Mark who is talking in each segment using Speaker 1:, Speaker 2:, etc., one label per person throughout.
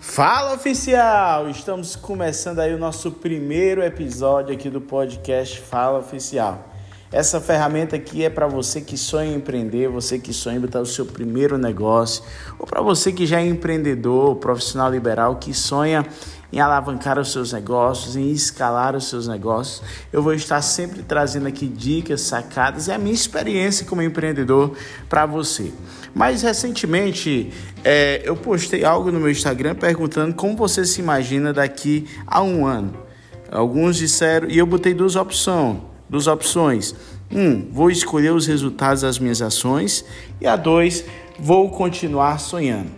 Speaker 1: Fala oficial! Estamos começando aí o nosso primeiro episódio aqui do podcast Fala Oficial. Essa ferramenta aqui é para você que sonha em empreender, você que sonha em botar o seu primeiro negócio, ou para você que já é empreendedor, profissional liberal que sonha em alavancar os seus negócios, em escalar os seus negócios. Eu vou estar sempre trazendo aqui dicas, sacadas e a minha experiência como empreendedor para você. Mas recentemente é, eu postei algo no meu Instagram perguntando como você se imagina daqui a um ano. Alguns disseram, e eu botei duas opções. Duas opções. Um, vou escolher os resultados das minhas ações. E a dois, vou continuar sonhando.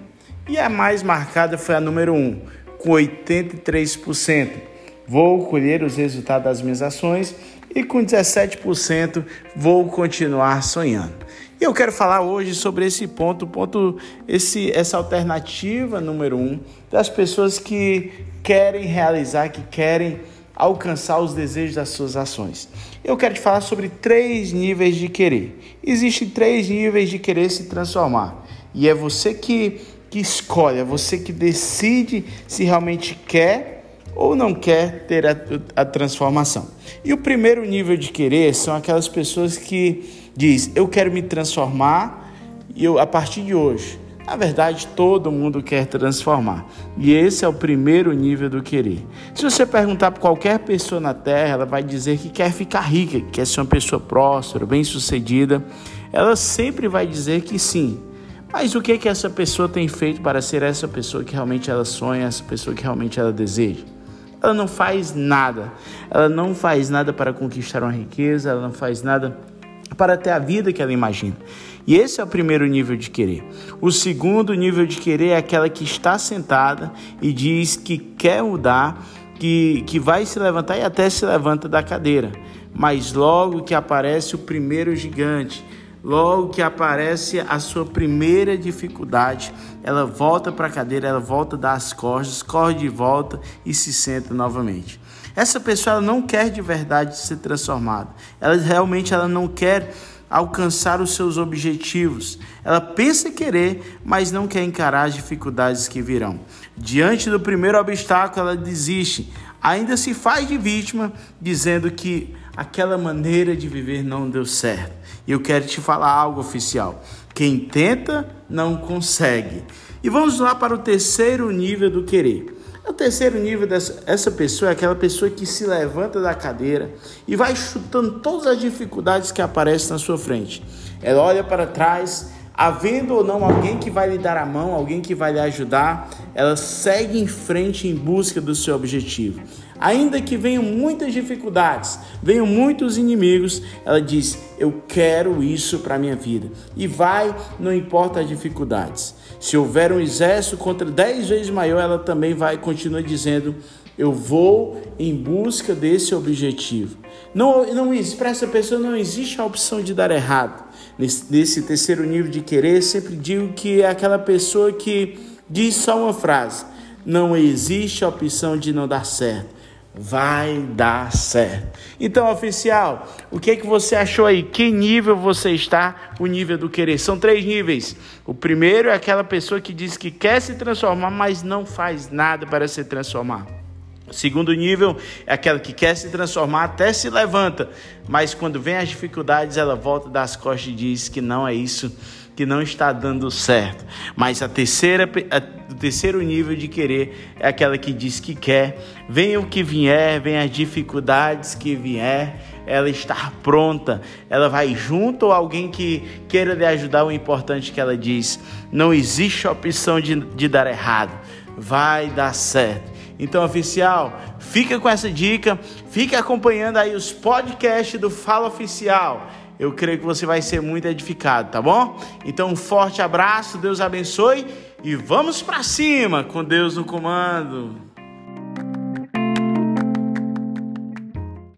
Speaker 1: E a mais marcada foi a número um com 83%. Vou colher os resultados das minhas ações e com 17% vou continuar sonhando. E eu quero falar hoje sobre esse ponto, ponto esse, essa alternativa número um das pessoas que querem realizar, que querem alcançar os desejos das suas ações. Eu quero te falar sobre três níveis de querer. Existem três níveis de querer se transformar. E é você que que escolhe, é você que decide se realmente quer ou não quer ter a, a transformação. E o primeiro nível de querer são aquelas pessoas que diz: "Eu quero me transformar e eu a partir de hoje". Na verdade, todo mundo quer transformar. E esse é o primeiro nível do querer. Se você perguntar para qualquer pessoa na Terra, ela vai dizer que quer ficar rica, que quer ser uma pessoa próspera, bem-sucedida. Ela sempre vai dizer que sim. Mas o que que essa pessoa tem feito para ser essa pessoa que realmente ela sonha, essa pessoa que realmente ela deseja? Ela não faz nada. Ela não faz nada para conquistar uma riqueza, ela não faz nada para ter a vida que ela imagina. E esse é o primeiro nível de querer. O segundo nível de querer é aquela que está sentada e diz que quer mudar, que, que vai se levantar e até se levanta da cadeira. Mas logo que aparece o primeiro gigante, Logo que aparece a sua primeira dificuldade, ela volta para a cadeira, ela volta das costas, corre de volta e se senta novamente. Essa pessoa não quer de verdade ser transformada. Ela realmente ela não quer alcançar os seus objetivos. Ela pensa querer, mas não quer encarar as dificuldades que virão. Diante do primeiro obstáculo, ela desiste. Ainda se faz de vítima, dizendo que aquela maneira de viver não deu certo. E eu quero te falar algo oficial. Quem tenta não consegue. E vamos lá para o terceiro nível do querer. O terceiro nível dessa essa pessoa é aquela pessoa que se levanta da cadeira e vai chutando todas as dificuldades que aparecem na sua frente. Ela olha para trás, havendo ou não alguém que vai lhe dar a mão, alguém que vai lhe ajudar, ela segue em frente em busca do seu objetivo. Ainda que venham muitas dificuldades, venham muitos inimigos, ela diz: Eu quero isso para a minha vida. E vai, não importa as dificuldades. Se houver um exército contra dez vezes maior, ela também vai, continua dizendo: Eu vou em busca desse objetivo. Não, não para essa pessoa não existe a opção de dar errado. Nesse, terceiro nível de querer, sempre digo que é aquela pessoa que diz só uma frase: Não existe a opção de não dar certo vai dar certo. Então, oficial, o que é que você achou aí? Que nível você está? O nível do querer. São três níveis. O primeiro é aquela pessoa que diz que quer se transformar, mas não faz nada para se transformar. O segundo nível é aquela que quer se transformar, até se levanta, mas quando vem as dificuldades, ela volta das costas e diz que não é isso que não está dando certo. Mas a terceira, a, o terceiro nível de querer é aquela que diz que quer, venha o que vier, venha as dificuldades que vier, ela está pronta, ela vai junto ou alguém que queira lhe ajudar. O importante é que ela diz: não existe opção de, de dar errado, vai dar certo. Então, oficial, fica com essa dica, fica acompanhando aí os podcasts do Fala Oficial. Eu creio que você vai ser muito edificado, tá bom? Então, um forte abraço, Deus abençoe e vamos para cima com Deus no comando.